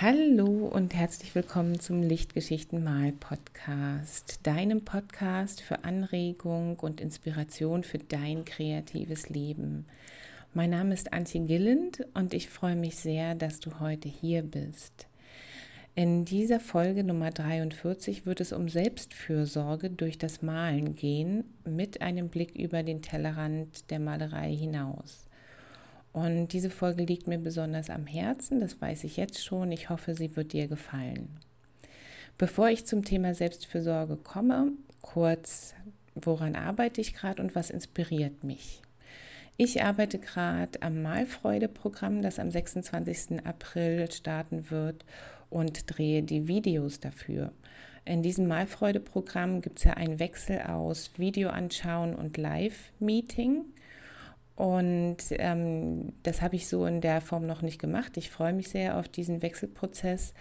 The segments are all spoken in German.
Hallo und herzlich willkommen zum Lichtgeschichten Mal Podcast, deinem Podcast für Anregung und Inspiration für dein kreatives Leben. Mein Name ist Antje Gilland und ich freue mich sehr, dass du heute hier bist. In dieser Folge Nummer 43 wird es um Selbstfürsorge durch das Malen gehen, mit einem Blick über den Tellerrand der Malerei hinaus. Und diese Folge liegt mir besonders am Herzen, das weiß ich jetzt schon. Ich hoffe, sie wird dir gefallen. Bevor ich zum Thema Selbstfürsorge komme, kurz, woran arbeite ich gerade und was inspiriert mich? Ich arbeite gerade am Malfreude-Programm, das am 26. April starten wird und drehe die Videos dafür. In diesem Malfreude-Programm gibt es ja einen Wechsel aus Video anschauen und Live-Meeting. Und ähm, das habe ich so in der Form noch nicht gemacht. Ich freue mich sehr auf diesen Wechselprozess.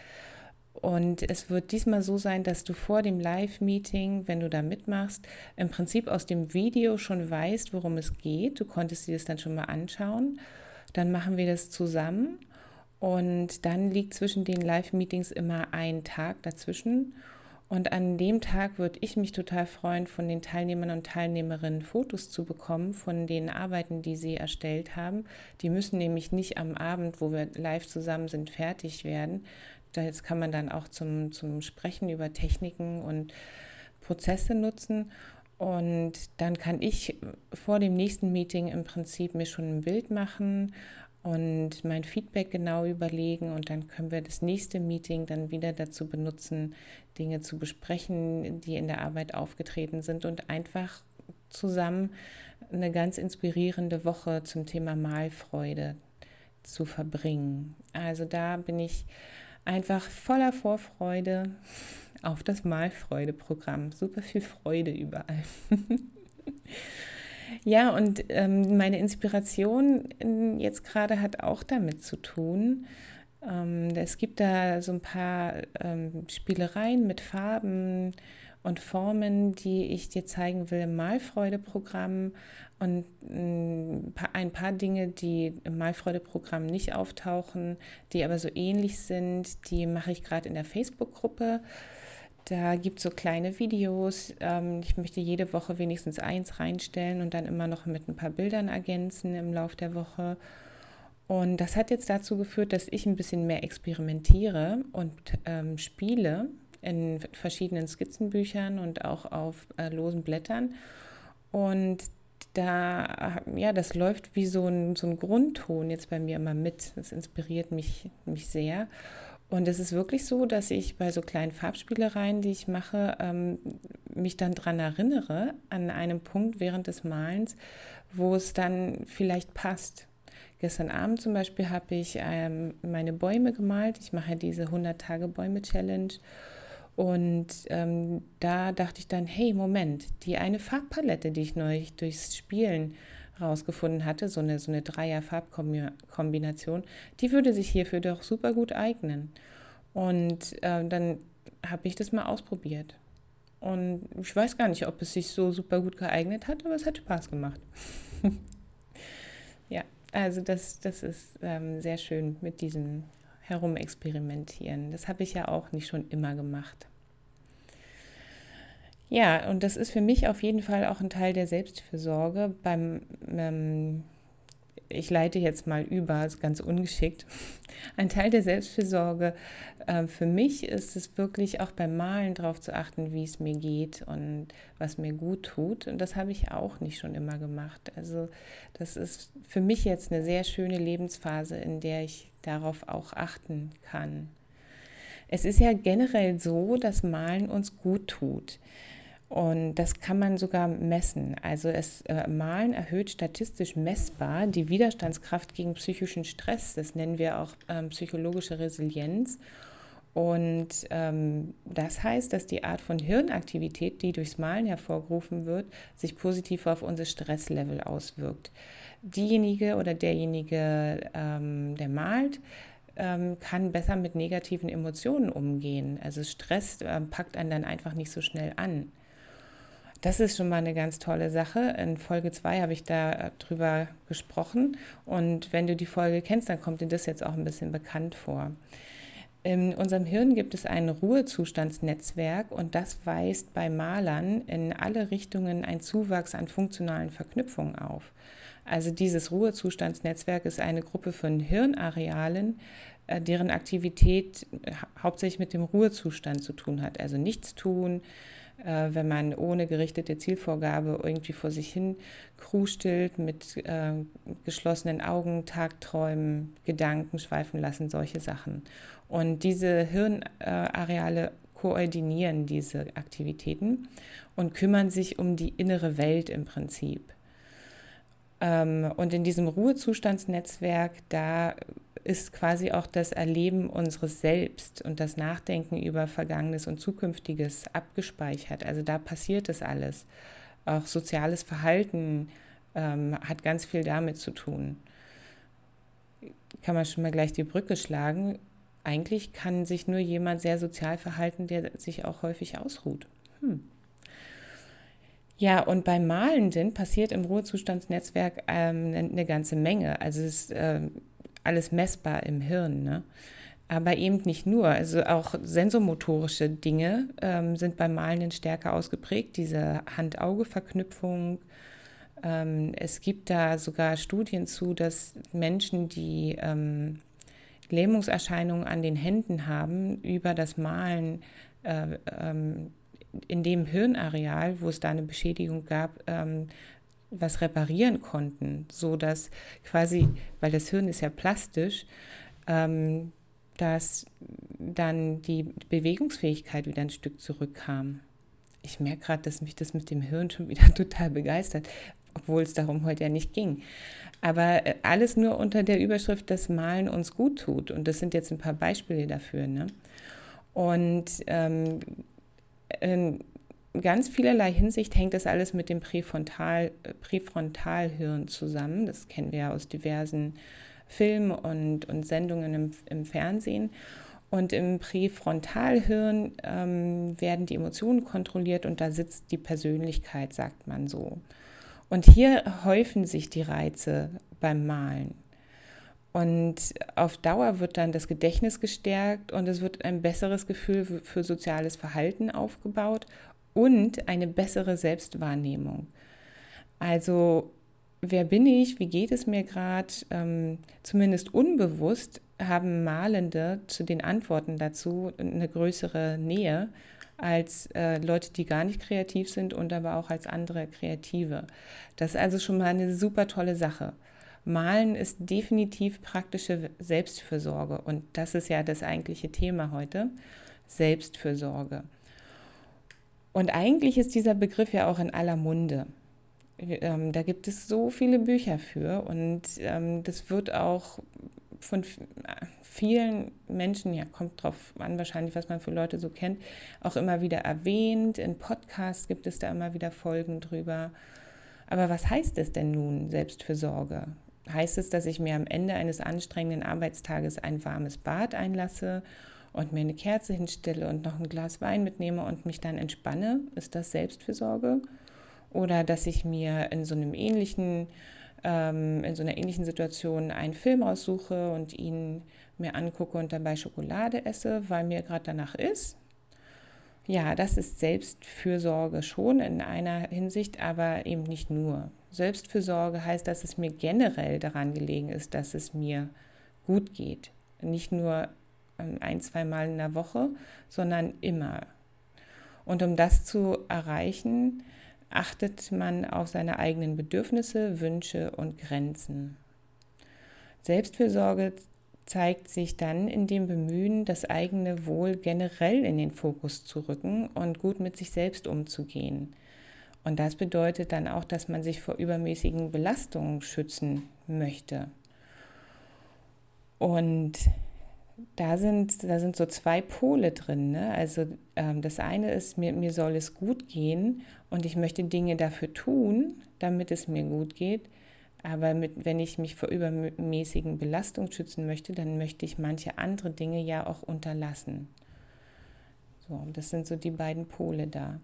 Und es wird diesmal so sein, dass du vor dem Live-Meeting, wenn du da mitmachst, im Prinzip aus dem Video schon weißt, worum es geht. Du konntest dir das dann schon mal anschauen. Dann machen wir das zusammen. Und dann liegt zwischen den Live-Meetings immer ein Tag dazwischen. Und an dem Tag würde ich mich total freuen, von den Teilnehmern und Teilnehmerinnen Fotos zu bekommen von den Arbeiten, die sie erstellt haben. Die müssen nämlich nicht am Abend, wo wir live zusammen sind, fertig werden. Das kann man dann auch zum, zum Sprechen über Techniken und Prozesse nutzen. Und dann kann ich vor dem nächsten Meeting im Prinzip mir schon ein Bild machen und mein Feedback genau überlegen und dann können wir das nächste Meeting dann wieder dazu benutzen, Dinge zu besprechen, die in der Arbeit aufgetreten sind und einfach zusammen eine ganz inspirierende Woche zum Thema Malfreude zu verbringen. Also da bin ich einfach voller Vorfreude auf das Malfreude-Programm. Super viel Freude überall. Ja, und ähm, meine Inspiration jetzt gerade hat auch damit zu tun. Ähm, es gibt da so ein paar ähm, Spielereien mit Farben und Formen, die ich dir zeigen will im Malfreude-Programm und ein paar, ein paar Dinge, die im Malfreude-Programm nicht auftauchen, die aber so ähnlich sind, die mache ich gerade in der Facebook-Gruppe. Da gibt es so kleine Videos. Ähm, ich möchte jede Woche wenigstens eins reinstellen und dann immer noch mit ein paar Bildern ergänzen im Laufe der Woche. Und das hat jetzt dazu geführt, dass ich ein bisschen mehr experimentiere und ähm, spiele in verschiedenen Skizzenbüchern und auch auf äh, losen Blättern. Und da, ja, das läuft wie so ein, so ein Grundton jetzt bei mir immer mit. Das inspiriert mich, mich sehr. Und es ist wirklich so, dass ich bei so kleinen Farbspielereien, die ich mache, ähm, mich dann daran erinnere, an einem Punkt während des Malens, wo es dann vielleicht passt. Gestern Abend zum Beispiel habe ich ähm, meine Bäume gemalt. Ich mache diese 100-Tage-Bäume-Challenge. Und ähm, da dachte ich dann, hey, Moment, die eine Farbpalette, die ich neulich durchs Spielen rausgefunden hatte, so eine, so eine Dreier-Farbkombination, die würde sich hierfür doch super gut eignen. Und äh, dann habe ich das mal ausprobiert. Und ich weiß gar nicht, ob es sich so super gut geeignet hat, aber es hat Spaß gemacht. ja, also das, das ist ähm, sehr schön mit diesem Herumexperimentieren. Das habe ich ja auch nicht schon immer gemacht. Ja, und das ist für mich auf jeden Fall auch ein Teil der Selbstfürsorge. Beim, ähm, ich leite jetzt mal über, ist ganz ungeschickt. Ein Teil der Selbstfürsorge äh, für mich ist es wirklich auch beim Malen darauf zu achten, wie es mir geht und was mir gut tut. Und das habe ich auch nicht schon immer gemacht. Also das ist für mich jetzt eine sehr schöne Lebensphase, in der ich darauf auch achten kann. Es ist ja generell so, dass Malen uns gut tut. Und das kann man sogar messen. Also es äh, Malen erhöht statistisch messbar die Widerstandskraft gegen psychischen Stress. Das nennen wir auch ähm, psychologische Resilienz. Und ähm, das heißt, dass die Art von Hirnaktivität, die durchs Malen hervorgerufen wird, sich positiv auf unser Stresslevel auswirkt. Diejenige oder derjenige, ähm, der malt, ähm, kann besser mit negativen Emotionen umgehen. Also Stress äh, packt einen dann einfach nicht so schnell an. Das ist schon mal eine ganz tolle Sache. In Folge 2 habe ich da äh, gesprochen. Und wenn du die Folge kennst, dann kommt dir das jetzt auch ein bisschen bekannt vor. In unserem Hirn gibt es ein Ruhezustandsnetzwerk und das weist bei Malern in alle Richtungen einen Zuwachs an funktionalen Verknüpfungen auf. Also dieses Ruhezustandsnetzwerk ist eine Gruppe von Hirnarealen, äh, deren Aktivität hauptsächlich mit dem Ruhezustand zu tun hat. Also nichts tun, äh, wenn man ohne gerichtete Zielvorgabe irgendwie vor sich hin krustelt, mit äh, geschlossenen Augen, Tagträumen, Gedanken schweifen lassen, solche Sachen. Und diese Hirnareale koordinieren diese Aktivitäten und kümmern sich um die innere Welt im Prinzip. Ähm, und in diesem Ruhezustandsnetzwerk, da ist quasi auch das Erleben unseres Selbst und das Nachdenken über Vergangenes und Zukünftiges abgespeichert. Also da passiert es alles. Auch soziales Verhalten ähm, hat ganz viel damit zu tun. Kann man schon mal gleich die Brücke schlagen. Eigentlich kann sich nur jemand sehr sozial verhalten, der sich auch häufig ausruht. Hm. Ja, und beim Malenden passiert im Ruhezustandsnetzwerk ähm, eine ganze Menge. Also es ist äh, alles messbar im Hirn. Ne? Aber eben nicht nur. Also auch sensomotorische Dinge ähm, sind beim Malenden stärker ausgeprägt. Diese Hand-Auge-Verknüpfung. Ähm, es gibt da sogar Studien zu, dass Menschen, die ähm, Lähmungserscheinungen an den Händen haben, über das Malen äh, ähm, in dem Hirnareal, wo es da eine Beschädigung gab, ähm, was reparieren konnten, so dass quasi, weil das Hirn ist ja plastisch, ähm, dass dann die Bewegungsfähigkeit wieder ein Stück zurückkam. Ich merke gerade, dass mich das mit dem Hirn schon wieder total begeistert, obwohl es darum heute ja nicht ging. Aber äh, alles nur unter der Überschrift, dass Malen uns gut tut. Und das sind jetzt ein paar Beispiele dafür. Ne? Und ähm, ganz vielerlei Hinsicht hängt das alles mit dem Präfrontal, Präfrontalhirn zusammen. Das kennen wir ja aus diversen Filmen und, und Sendungen im, im Fernsehen. Und im Präfrontalhirn ähm, werden die Emotionen kontrolliert und da sitzt die Persönlichkeit, sagt man so. Und hier häufen sich die Reize beim Malen. Und auf Dauer wird dann das Gedächtnis gestärkt und es wird ein besseres Gefühl für soziales Verhalten aufgebaut und eine bessere Selbstwahrnehmung. Also wer bin ich, wie geht es mir gerade, ähm, zumindest unbewusst haben Malende zu den Antworten dazu eine größere Nähe als äh, Leute, die gar nicht kreativ sind und aber auch als andere Kreative. Das ist also schon mal eine super tolle Sache. Malen ist definitiv praktische Selbstfürsorge und das ist ja das eigentliche Thema heute, Selbstfürsorge. Und eigentlich ist dieser Begriff ja auch in aller Munde. Ähm, da gibt es so viele Bücher für und ähm, das wird auch von vielen Menschen, ja, kommt drauf an, wahrscheinlich, was man für Leute so kennt, auch immer wieder erwähnt. In Podcasts gibt es da immer wieder Folgen drüber. Aber was heißt es denn nun, Selbstfürsorge? Heißt es, dass ich mir am Ende eines anstrengenden Arbeitstages ein warmes Bad einlasse und mir eine Kerze hinstelle und noch ein Glas Wein mitnehme und mich dann entspanne, ist das Selbstfürsorge? Oder dass ich mir in so einem ähnlichen, ähm, in so einer ähnlichen Situation einen Film aussuche und ihn mir angucke und dabei Schokolade esse, weil mir gerade danach ist? Ja, das ist Selbstfürsorge schon in einer Hinsicht, aber eben nicht nur. Selbstfürsorge heißt, dass es mir generell daran gelegen ist, dass es mir gut geht. Nicht nur ein, zwei Mal in der Woche, sondern immer. Und um das zu erreichen, achtet man auf seine eigenen Bedürfnisse, Wünsche und Grenzen. Selbstfürsorge zeigt sich dann in dem Bemühen, das eigene Wohl generell in den Fokus zu rücken und gut mit sich selbst umzugehen. Und das bedeutet dann auch, dass man sich vor übermäßigen Belastungen schützen möchte. Und da sind, da sind so zwei Pole drin. Ne? Also ähm, das eine ist, mir, mir soll es gut gehen und ich möchte Dinge dafür tun, damit es mir gut geht. Aber mit, wenn ich mich vor übermäßigen Belastungen schützen möchte, dann möchte ich manche andere Dinge ja auch unterlassen. So, das sind so die beiden Pole da.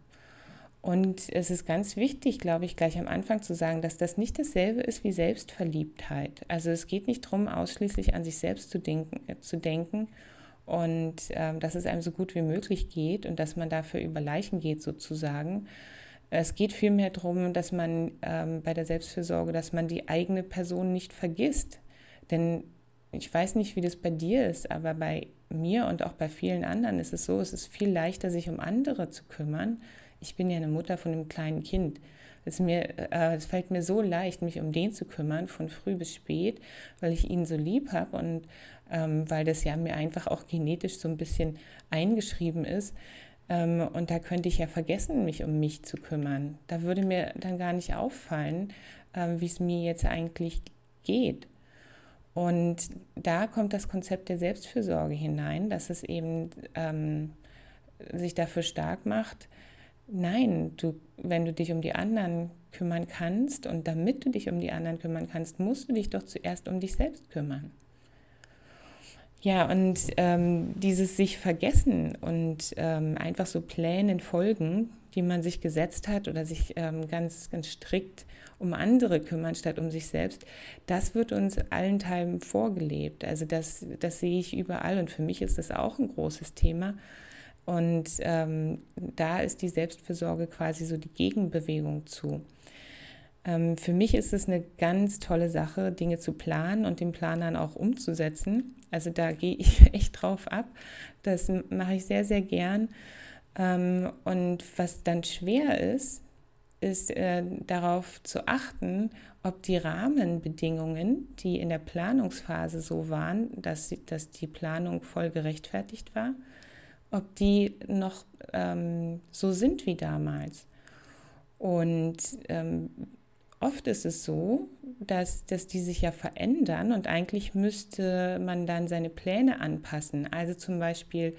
Und es ist ganz wichtig, glaube ich, gleich am Anfang zu sagen, dass das nicht dasselbe ist wie Selbstverliebtheit. Also es geht nicht darum, ausschließlich an sich selbst zu denken, äh, zu denken und ähm, dass es einem so gut wie möglich geht und dass man dafür über Leichen geht sozusagen. Es geht vielmehr darum, dass man ähm, bei der Selbstfürsorge, dass man die eigene Person nicht vergisst. Denn ich weiß nicht, wie das bei dir ist, aber bei mir und auch bei vielen anderen ist es so, es ist viel leichter, sich um andere zu kümmern. Ich bin ja eine Mutter von einem kleinen Kind. Es, mir, äh, es fällt mir so leicht, mich um den zu kümmern, von früh bis spät, weil ich ihn so lieb habe und ähm, weil das ja mir einfach auch genetisch so ein bisschen eingeschrieben ist. Ähm, und da könnte ich ja vergessen, mich um mich zu kümmern. Da würde mir dann gar nicht auffallen, äh, wie es mir jetzt eigentlich geht. Und da kommt das Konzept der Selbstfürsorge hinein, dass es eben ähm, sich dafür stark macht, nein, du, wenn du dich um die anderen kümmern kannst und damit du dich um die anderen kümmern kannst, musst du dich doch zuerst um dich selbst kümmern. Ja, und ähm, dieses sich vergessen und ähm, einfach so Plänen folgen, die man sich gesetzt hat oder sich ähm, ganz, ganz strikt um andere kümmern statt um sich selbst, das wird uns allen Teilen vorgelebt. Also das, das sehe ich überall und für mich ist das auch ein großes Thema. Und ähm, da ist die Selbstfürsorge quasi so die Gegenbewegung zu. Ähm, für mich ist es eine ganz tolle Sache, Dinge zu planen und den Plan dann auch umzusetzen. Also da gehe ich echt drauf ab. Das mache ich sehr, sehr gern. Ähm, und was dann schwer ist, ist äh, darauf zu achten, ob die Rahmenbedingungen, die in der Planungsphase so waren, dass, dass die Planung voll gerechtfertigt war, ob die noch ähm, so sind wie damals. Und ähm, oft ist es so, dass, dass die sich ja verändern und eigentlich müsste man dann seine Pläne anpassen. Also zum Beispiel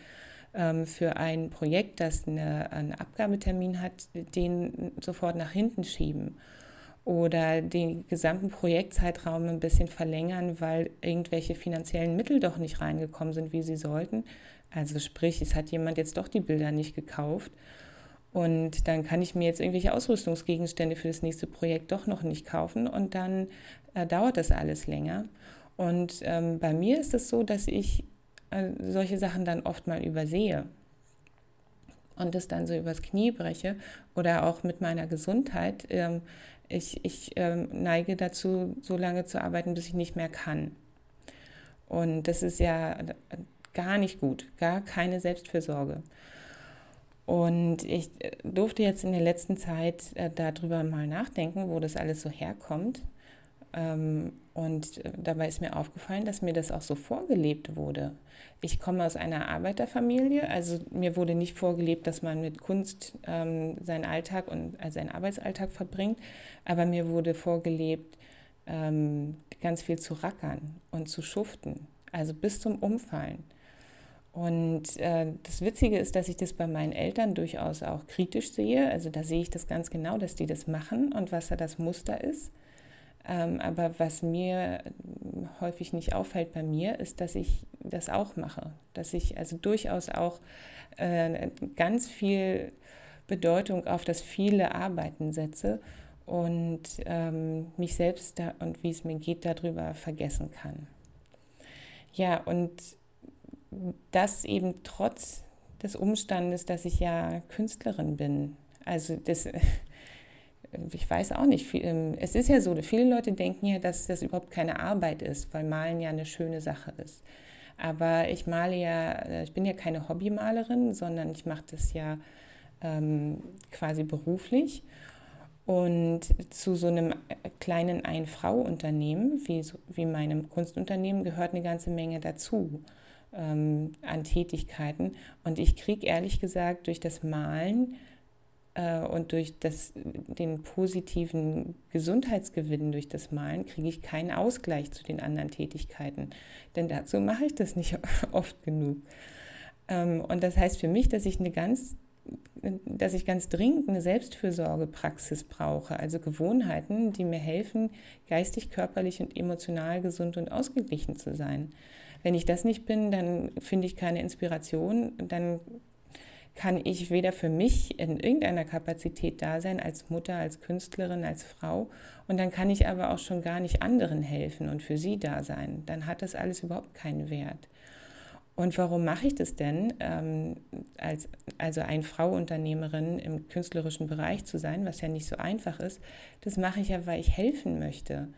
ähm, für ein Projekt, das eine, einen Abgabetermin hat, den sofort nach hinten schieben oder den gesamten Projektzeitraum ein bisschen verlängern, weil irgendwelche finanziellen Mittel doch nicht reingekommen sind, wie sie sollten. Also sprich, es hat jemand jetzt doch die Bilder nicht gekauft und dann kann ich mir jetzt irgendwelche Ausrüstungsgegenstände für das nächste Projekt doch noch nicht kaufen und dann äh, dauert das alles länger. Und ähm, bei mir ist es so, dass ich äh, solche Sachen dann oft mal übersehe und das dann so übers Knie breche oder auch mit meiner Gesundheit. Ähm, ich, ich ähm, neige dazu, so lange zu arbeiten, bis ich nicht mehr kann. Und das ist ja gar nicht gut, gar keine Selbstfürsorge. Und ich äh, durfte jetzt in der letzten Zeit äh, darüber mal nachdenken, wo das alles so herkommt. Ähm, und äh, dabei ist mir aufgefallen, dass mir das auch so vorgelebt wurde. Ich komme aus einer Arbeiterfamilie, also mir wurde nicht vorgelebt, dass man mit Kunst ähm, seinen Alltag und also seinen Arbeitsalltag verbringt, aber mir wurde vorgelebt, ähm, ganz viel zu rackern und zu schuften, also bis zum Umfallen. Und äh, das Witzige ist, dass ich das bei meinen Eltern durchaus auch kritisch sehe. Also da sehe ich das ganz genau, dass die das machen und was da das Muster ist. Ähm, aber was mir häufig nicht auffällt bei mir, ist, dass ich das auch mache. Dass ich also durchaus auch äh, ganz viel Bedeutung auf das viele Arbeiten setze und ähm, mich selbst da und wie es mir geht darüber vergessen kann. Ja, und das eben trotz des Umstandes, dass ich ja Künstlerin bin. Also das, ich weiß auch nicht, ähm, es ist ja so, viele Leute denken ja, dass das überhaupt keine Arbeit ist, weil Malen ja eine schöne Sache ist. Aber ich male ja, äh, ich bin ja keine Hobbymalerin, sondern ich mache das ja ähm, quasi beruflich. Und zu so einem kleinen Ein-Frau-Unternehmen wie, wie meinem Kunstunternehmen gehört eine ganze Menge dazu ähm, an Tätigkeiten. Und ich kriege ehrlich gesagt durch das Malen äh, und durch das, den positiven Gesundheitsgewinn durch das Malen kriege ich keinen Ausgleich zu den anderen Tätigkeiten. Denn dazu mache ich das nicht oft genug. Ähm, und das heißt für mich, dass ich eine ganz dass ich ganz dringend eine Selbstfürsorgepraxis brauche, also Gewohnheiten, die mir helfen, geistig, körperlich und emotional gesund und ausgeglichen zu sein. Wenn ich das nicht bin, dann finde ich keine Inspiration, dann kann ich weder für mich in irgendeiner Kapazität da sein, als Mutter, als Künstlerin, als Frau. Und dann kann ich aber auch schon gar nicht anderen helfen und für sie da sein. Dann hat das alles überhaupt keinen Wert. Und warum mache ich das denn, ähm, als, also eine Frau Unternehmerin im künstlerischen Bereich zu sein, was ja nicht so einfach ist? Das mache ich ja, weil ich helfen möchte.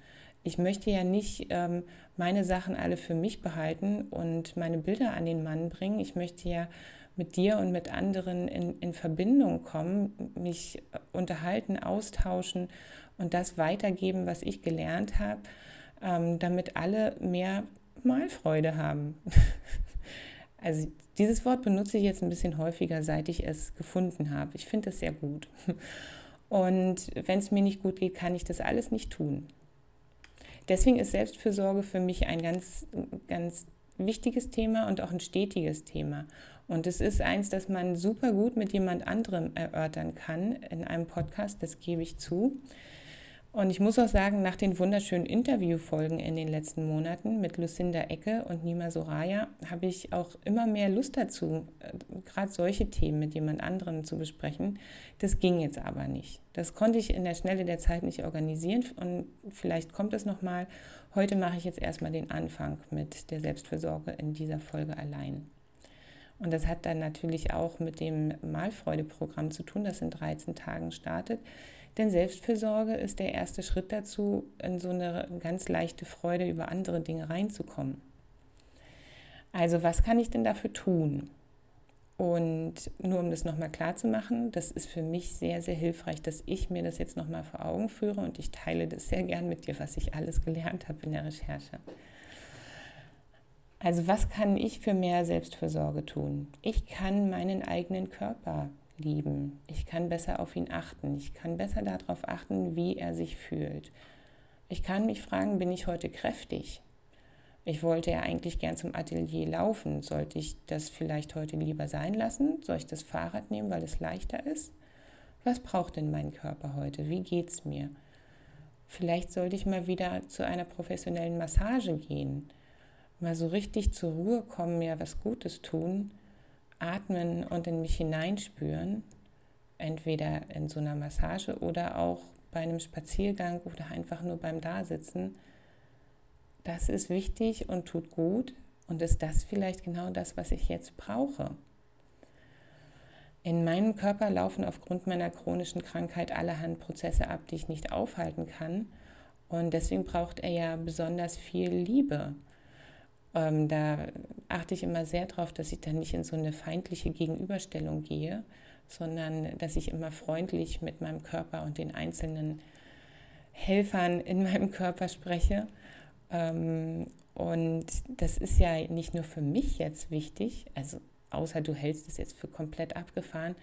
Ich möchte ja nicht ähm, meine Sachen alle für mich behalten und meine Bilder an den Mann bringen. Ich möchte ja mit dir und mit anderen in, in Verbindung kommen, mich unterhalten, austauschen und das weitergeben, was ich gelernt habe, ähm, damit alle mehr Malfreude haben. Also dieses Wort benutze ich jetzt ein bisschen häufiger, seit ich es gefunden habe. Ich finde es sehr gut. Und wenn es mir nicht gut geht, kann ich das alles nicht tun. Deswegen ist Selbstfürsorge für mich ein ganz, ganz wichtiges Thema und auch ein stetiges Thema. Und es ist eins, das man super gut mit jemand anderem erörtern kann in einem Podcast, das gebe ich zu. Und ich muss auch sagen, nach den wunderschönen Interviewfolgen in den letzten Monaten mit Lucinda Ecke und Nima Soraya habe ich auch immer mehr Lust dazu, äh, gerade solche Themen mit jemand anderem zu besprechen. Das ging jetzt aber nicht. Das konnte ich in der Schnelle der Zeit nicht organisieren und vielleicht kommt es nochmal. Heute mache ich jetzt erstmal den Anfang mit der Selbstversorge in dieser Folge allein. Und das hat dann natürlich auch mit dem Malfreude-Programm zu tun, das in 13 Tagen startet. Denn Selbstfürsorge ist der erste Schritt dazu, in so eine ganz leichte Freude über andere Dinge reinzukommen. Also was kann ich denn dafür tun? Und nur um das nochmal klar zu machen, das ist für mich sehr, sehr hilfreich, dass ich mir das jetzt nochmal vor Augen führe und ich teile das sehr gern mit dir, was ich alles gelernt habe in der Recherche. Also was kann ich für mehr Selbstfürsorge tun? Ich kann meinen eigenen Körper lieben. Ich kann besser auf ihn achten. Ich kann besser darauf achten, wie er sich fühlt. Ich kann mich fragen, bin ich heute kräftig? Ich wollte ja eigentlich gern zum Atelier laufen. Sollte ich das vielleicht heute lieber sein lassen? Soll ich das Fahrrad nehmen, weil es leichter ist? Was braucht denn mein Körper heute? Wie geht's mir? Vielleicht sollte ich mal wieder zu einer professionellen Massage gehen. Mal so richtig zur Ruhe kommen, mir was Gutes tun atmen und in mich hineinspüren, entweder in so einer Massage oder auch bei einem Spaziergang oder einfach nur beim Dasitzen, das ist wichtig und tut gut und ist das vielleicht genau das, was ich jetzt brauche. In meinem Körper laufen aufgrund meiner chronischen Krankheit allerhand Prozesse ab, die ich nicht aufhalten kann. Und deswegen braucht er ja besonders viel Liebe. Ähm, da achte ich immer sehr darauf, dass ich dann nicht in so eine feindliche Gegenüberstellung gehe, sondern dass ich immer freundlich mit meinem Körper und den einzelnen Helfern in meinem Körper spreche. Ähm, und das ist ja nicht nur für mich jetzt wichtig, also außer du hältst es jetzt für komplett abgefahren,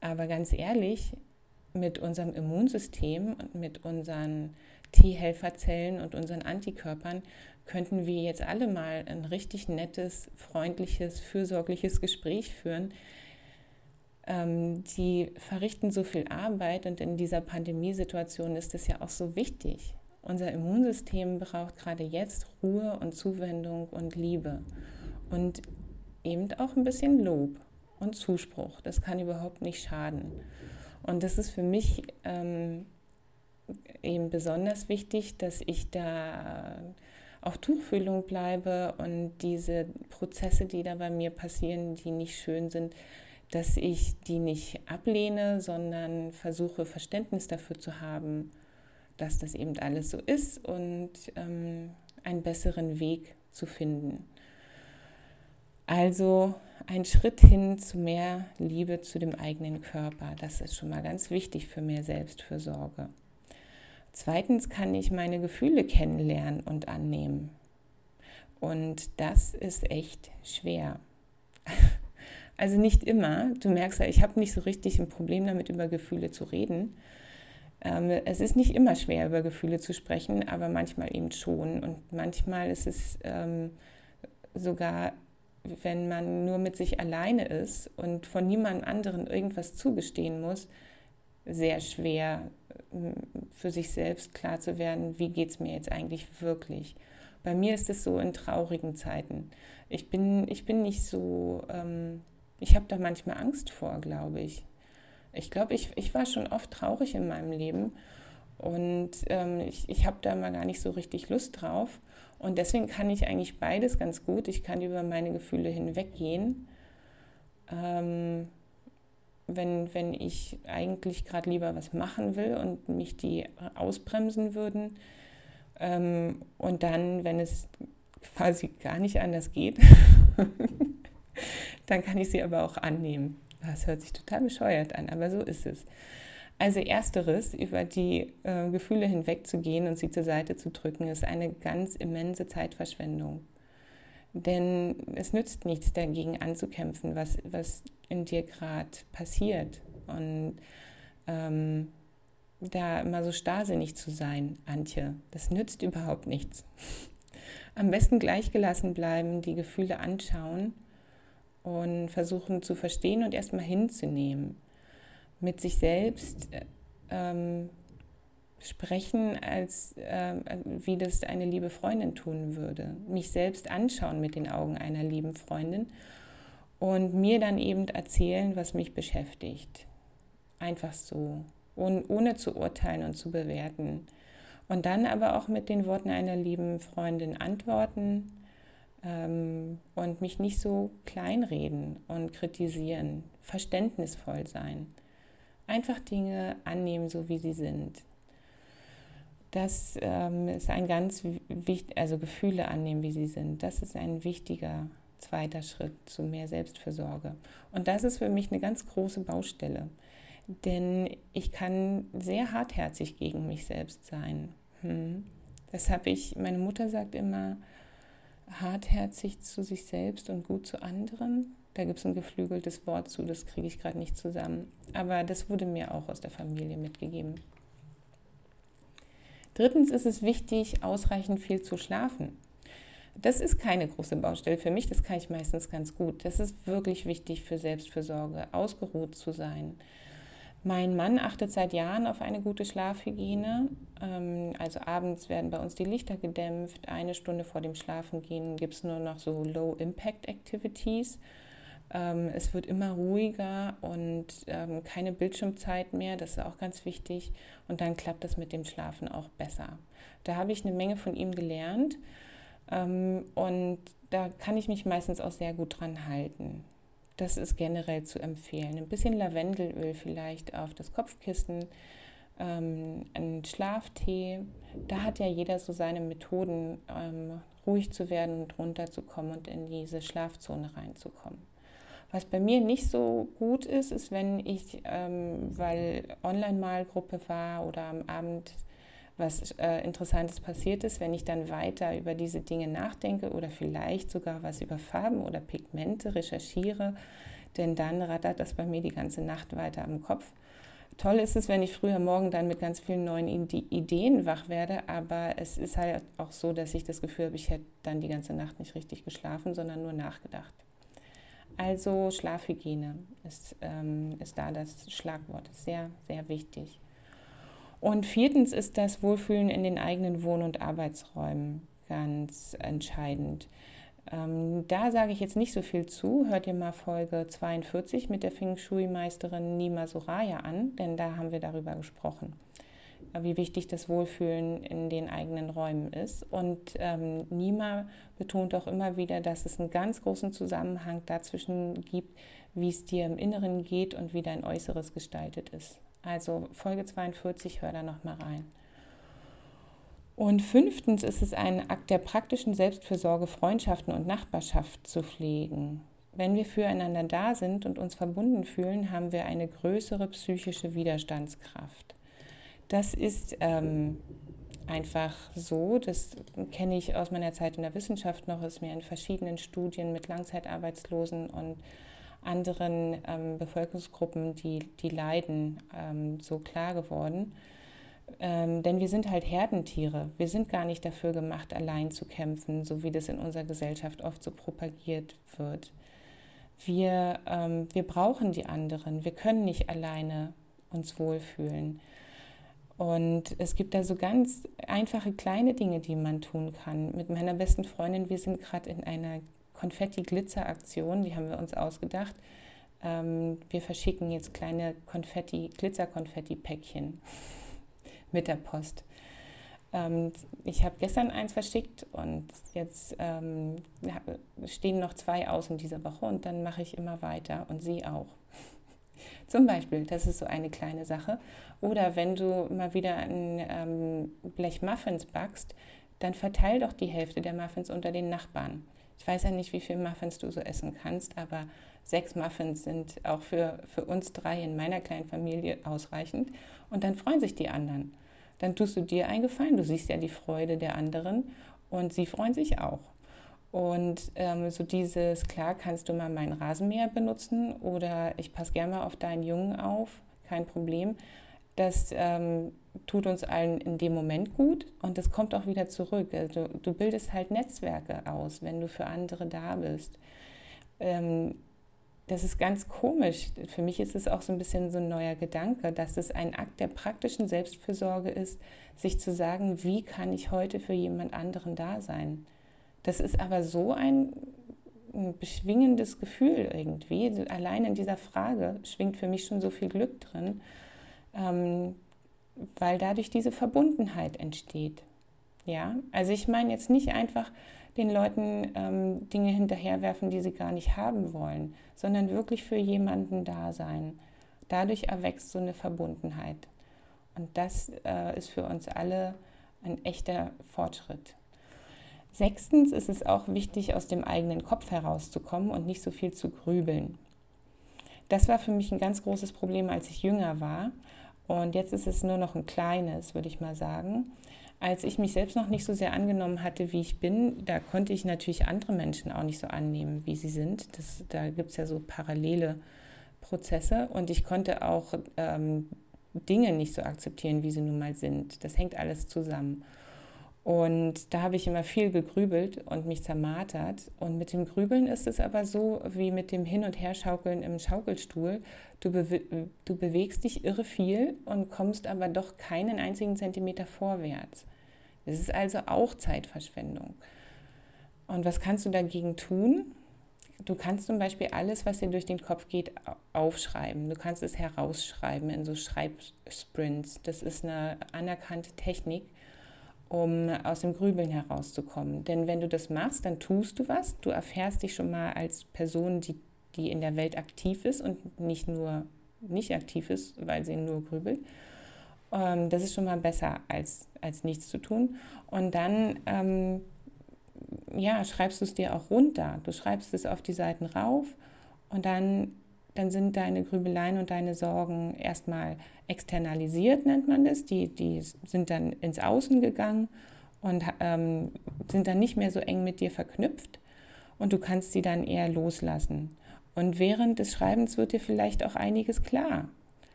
aber ganz ehrlich, mit unserem Immunsystem und mit unseren T-Helferzellen und unseren Antikörpern könnten wir jetzt alle mal ein richtig nettes, freundliches, fürsorgliches Gespräch führen. Ähm, die verrichten so viel Arbeit und in dieser Pandemiesituation ist es ja auch so wichtig. Unser Immunsystem braucht gerade jetzt Ruhe und Zuwendung und Liebe und eben auch ein bisschen Lob und Zuspruch. Das kann überhaupt nicht schaden. Und das ist für mich ähm, eben besonders wichtig, dass ich da auf Tuchfühlung bleibe und diese Prozesse, die da bei mir passieren, die nicht schön sind, dass ich die nicht ablehne, sondern versuche Verständnis dafür zu haben, dass das eben alles so ist und ähm, einen besseren Weg zu finden. Also ein Schritt hin zu mehr Liebe zu dem eigenen Körper, das ist schon mal ganz wichtig für mehr Selbstfürsorge. Zweitens kann ich meine Gefühle kennenlernen und annehmen. Und das ist echt schwer. Also nicht immer. Du merkst ja, ich habe nicht so richtig ein Problem damit, über Gefühle zu reden. Ähm, es ist nicht immer schwer, über Gefühle zu sprechen, aber manchmal eben schon. Und manchmal ist es ähm, sogar, wenn man nur mit sich alleine ist und von niemandem anderen irgendwas zugestehen muss, sehr schwer für sich selbst klar zu werden, wie geht es mir jetzt eigentlich wirklich. Bei mir ist es so in traurigen Zeiten. Ich bin, ich bin nicht so, ähm, ich habe da manchmal Angst vor, glaube ich. Ich glaube, ich, ich war schon oft traurig in meinem Leben und ähm, ich, ich habe da mal gar nicht so richtig Lust drauf. Und deswegen kann ich eigentlich beides ganz gut. Ich kann über meine Gefühle hinweggehen. Ähm, wenn, wenn ich eigentlich gerade lieber was machen will und mich die ausbremsen würden. Ähm, und dann, wenn es quasi gar nicht anders geht, dann kann ich sie aber auch annehmen. Das hört sich total bescheuert an, aber so ist es. Also ersteres, über die äh, Gefühle hinwegzugehen und sie zur Seite zu drücken, ist eine ganz immense Zeitverschwendung. Denn es nützt nichts dagegen anzukämpfen, was, was in dir gerade passiert. Und ähm, da immer so starrsinnig zu sein, Antje, das nützt überhaupt nichts. Am besten gleichgelassen bleiben, die Gefühle anschauen und versuchen zu verstehen und erstmal hinzunehmen mit sich selbst ähm, sprechen, als äh, wie das eine liebe Freundin tun würde. Mich selbst anschauen mit den Augen einer lieben Freundin und mir dann eben erzählen, was mich beschäftigt. Einfach so, und ohne zu urteilen und zu bewerten. Und dann aber auch mit den Worten einer lieben Freundin antworten ähm, und mich nicht so kleinreden und kritisieren, verständnisvoll sein. Einfach Dinge annehmen, so wie sie sind. Das ähm, ist ein ganz wichtig, also Gefühle annehmen, wie sie sind. Das ist ein wichtiger zweiter Schritt zu mehr Selbstfürsorge. Und das ist für mich eine ganz große Baustelle. Denn ich kann sehr hartherzig gegen mich selbst sein. Hm. Das habe ich, meine Mutter sagt immer, hartherzig zu sich selbst und gut zu anderen. Da gibt es ein geflügeltes Wort zu, das kriege ich gerade nicht zusammen. Aber das wurde mir auch aus der Familie mitgegeben. Drittens ist es wichtig, ausreichend viel zu schlafen. Das ist keine große Baustelle für mich, das kann ich meistens ganz gut. Das ist wirklich wichtig für Selbstfürsorge, ausgeruht zu sein. Mein Mann achtet seit Jahren auf eine gute Schlafhygiene. Ähm, also abends werden bei uns die Lichter gedämpft. Eine Stunde vor dem Schlafengehen gibt es nur noch so Low-Impact-Activities. Ähm, es wird immer ruhiger und ähm, keine Bildschirmzeit mehr, das ist auch ganz wichtig. Und dann klappt es mit dem Schlafen auch besser. Da habe ich eine Menge von ihm gelernt ähm, und da kann ich mich meistens auch sehr gut dran halten. Das ist generell zu empfehlen. Ein bisschen Lavendelöl vielleicht auf das Kopfkissen, ähm, ein Schlaftee. Da hat ja jeder so seine Methoden, ähm, ruhig zu werden und runterzukommen und in diese Schlafzone reinzukommen. Was bei mir nicht so gut ist, ist, wenn ich, ähm, weil Online-Malgruppe war oder am Abend was äh, Interessantes passiert ist, wenn ich dann weiter über diese Dinge nachdenke oder vielleicht sogar was über Farben oder Pigmente recherchiere, denn dann rattert das bei mir die ganze Nacht weiter am Kopf. Toll ist es, wenn ich früher morgen dann mit ganz vielen neuen Ideen wach werde, aber es ist halt auch so, dass ich das Gefühl habe, ich hätte dann die ganze Nacht nicht richtig geschlafen, sondern nur nachgedacht. Also Schlafhygiene ist, ähm, ist da das Schlagwort, sehr, sehr wichtig. Und viertens ist das Wohlfühlen in den eigenen Wohn- und Arbeitsräumen ganz entscheidend. Ähm, da sage ich jetzt nicht so viel zu. Hört ihr mal Folge 42 mit der Feng Shui-Meisterin Nima Soraya an, denn da haben wir darüber gesprochen wie wichtig das Wohlfühlen in den eigenen Räumen ist. Und ähm, Nima betont auch immer wieder, dass es einen ganz großen Zusammenhang dazwischen gibt, wie es dir im Inneren geht und wie dein Äußeres gestaltet ist. Also Folge 42, hör da nochmal rein. Und fünftens ist es ein Akt der praktischen Selbstfürsorge, Freundschaften und Nachbarschaft zu pflegen. Wenn wir füreinander da sind und uns verbunden fühlen, haben wir eine größere psychische Widerstandskraft. Das ist ähm, einfach so, das kenne ich aus meiner Zeit in der Wissenschaft noch, ist mir in verschiedenen Studien mit Langzeitarbeitslosen und anderen ähm, Bevölkerungsgruppen, die, die leiden, ähm, so klar geworden. Ähm, denn wir sind halt Herdentiere. Wir sind gar nicht dafür gemacht, allein zu kämpfen, so wie das in unserer Gesellschaft oft so propagiert wird. Wir, ähm, wir brauchen die anderen. Wir können nicht alleine uns wohlfühlen. Und es gibt da so ganz einfache kleine Dinge, die man tun kann. Mit meiner besten Freundin, wir sind gerade in einer Konfetti-Glitzer-Aktion, die haben wir uns ausgedacht. Ähm, wir verschicken jetzt kleine Konfetti, Glitzer-Konfetti-Päckchen mit der Post. Ähm, ich habe gestern eins verschickt und jetzt ähm, stehen noch zwei aus in dieser Woche und dann mache ich immer weiter und sie auch. Zum Beispiel, das ist so eine kleine Sache. Oder wenn du mal wieder ein ähm, Blech Muffins backst, dann verteil doch die Hälfte der Muffins unter den Nachbarn. Ich weiß ja nicht, wie viele Muffins du so essen kannst, aber sechs Muffins sind auch für, für uns drei in meiner kleinen Familie ausreichend. Und dann freuen sich die anderen. Dann tust du dir einen Gefallen, du siehst ja die Freude der anderen und sie freuen sich auch. Und ähm, so dieses, klar, kannst du mal meinen Rasenmäher benutzen oder ich passe gerne mal auf deinen Jungen auf, kein Problem. Das ähm, tut uns allen in dem Moment gut und das kommt auch wieder zurück. Also du bildest halt Netzwerke aus, wenn du für andere da bist. Ähm, das ist ganz komisch. Für mich ist es auch so ein bisschen so ein neuer Gedanke, dass es ein Akt der praktischen Selbstfürsorge ist, sich zu sagen, wie kann ich heute für jemand anderen da sein. Das ist aber so ein, beschwingendes Gefühl irgendwie. Allein in dieser Frage schwingt für mich schon so viel Glück drin, ähm, weil dadurch diese Verbundenheit entsteht. Ja, also ich meine jetzt nicht einfach den Leuten ähm, Dinge hinterherwerfen, die sie gar nicht haben wollen, sondern wirklich für jemanden da sein. Dadurch erwächst so eine Verbundenheit. Und das äh, ist für uns alle ein echter Fortschritt. Sechstens ist es auch wichtig, aus dem eigenen Kopf herauszukommen und nicht so viel zu grübeln. Das war für mich ein ganz großes Problem, als ich jünger war. Und jetzt ist es nur noch ein kleines, würde ich mal sagen. Als ich mich selbst noch nicht so sehr angenommen hatte, wie ich bin, da konnte ich natürlich andere Menschen auch nicht so annehmen, wie sie sind. Das, da gibt es ja so parallele Prozesse. Und ich konnte auch ähm, Dinge nicht so akzeptieren, wie sie nun mal sind. Das hängt alles zusammen. Und da habe ich immer viel gegrübelt und mich zermartert. Und mit dem Grübeln ist es aber so wie mit dem Hin- und Herschaukeln im Schaukelstuhl. Du, bewe du bewegst dich irre viel und kommst aber doch keinen einzigen Zentimeter vorwärts. Das ist also auch Zeitverschwendung. Und was kannst du dagegen tun? Du kannst zum Beispiel alles, was dir durch den Kopf geht, aufschreiben. Du kannst es herausschreiben in so Schreibsprints. Das ist eine anerkannte Technik um aus dem Grübeln herauszukommen. Denn wenn du das machst, dann tust du was. Du erfährst dich schon mal als Person, die, die in der Welt aktiv ist und nicht nur nicht aktiv ist, weil sie nur grübelt. Ähm, das ist schon mal besser, als, als nichts zu tun. Und dann ähm, ja, schreibst du es dir auch runter. Du schreibst es auf die Seiten rauf und dann dann sind deine Grübeleien und deine Sorgen erstmal externalisiert, nennt man das. Die, die sind dann ins Außen gegangen und ähm, sind dann nicht mehr so eng mit dir verknüpft und du kannst sie dann eher loslassen. Und während des Schreibens wird dir vielleicht auch einiges klar.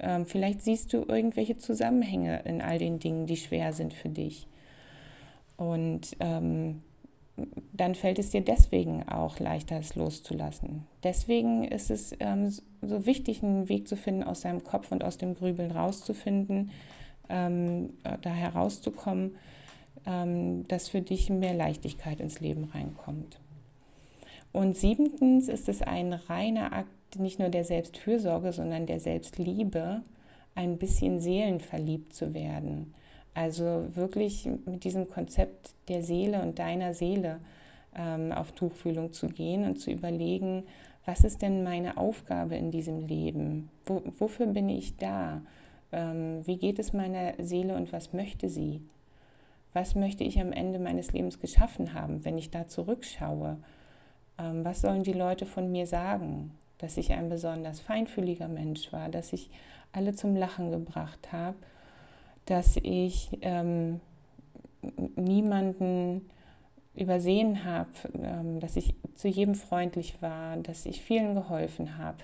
Ähm, vielleicht siehst du irgendwelche Zusammenhänge in all den Dingen, die schwer sind für dich. Und ähm, dann fällt es dir deswegen auch leichter, es loszulassen. Deswegen ist es ähm, so wichtig, einen Weg zu finden, aus seinem Kopf und aus dem Grübeln rauszufinden, ähm, da herauszukommen, ähm, dass für dich mehr Leichtigkeit ins Leben reinkommt. Und siebtens ist es ein reiner Akt nicht nur der Selbstfürsorge, sondern der Selbstliebe, ein bisschen seelenverliebt zu werden also wirklich mit diesem Konzept der Seele und deiner Seele ähm, auf Tuchfühlung zu gehen und zu überlegen, was ist denn meine Aufgabe in diesem Leben? Wo, wofür bin ich da? Ähm, wie geht es meiner Seele und was möchte sie? Was möchte ich am Ende meines Lebens geschaffen haben, wenn ich da zurückschaue? Ähm, was sollen die Leute von mir sagen? Dass ich ein besonders feinfühliger Mensch war, dass ich alle zum Lachen gebracht habe dass ich ähm, niemanden übersehen habe, ähm, dass ich zu jedem freundlich war, dass ich vielen geholfen habe.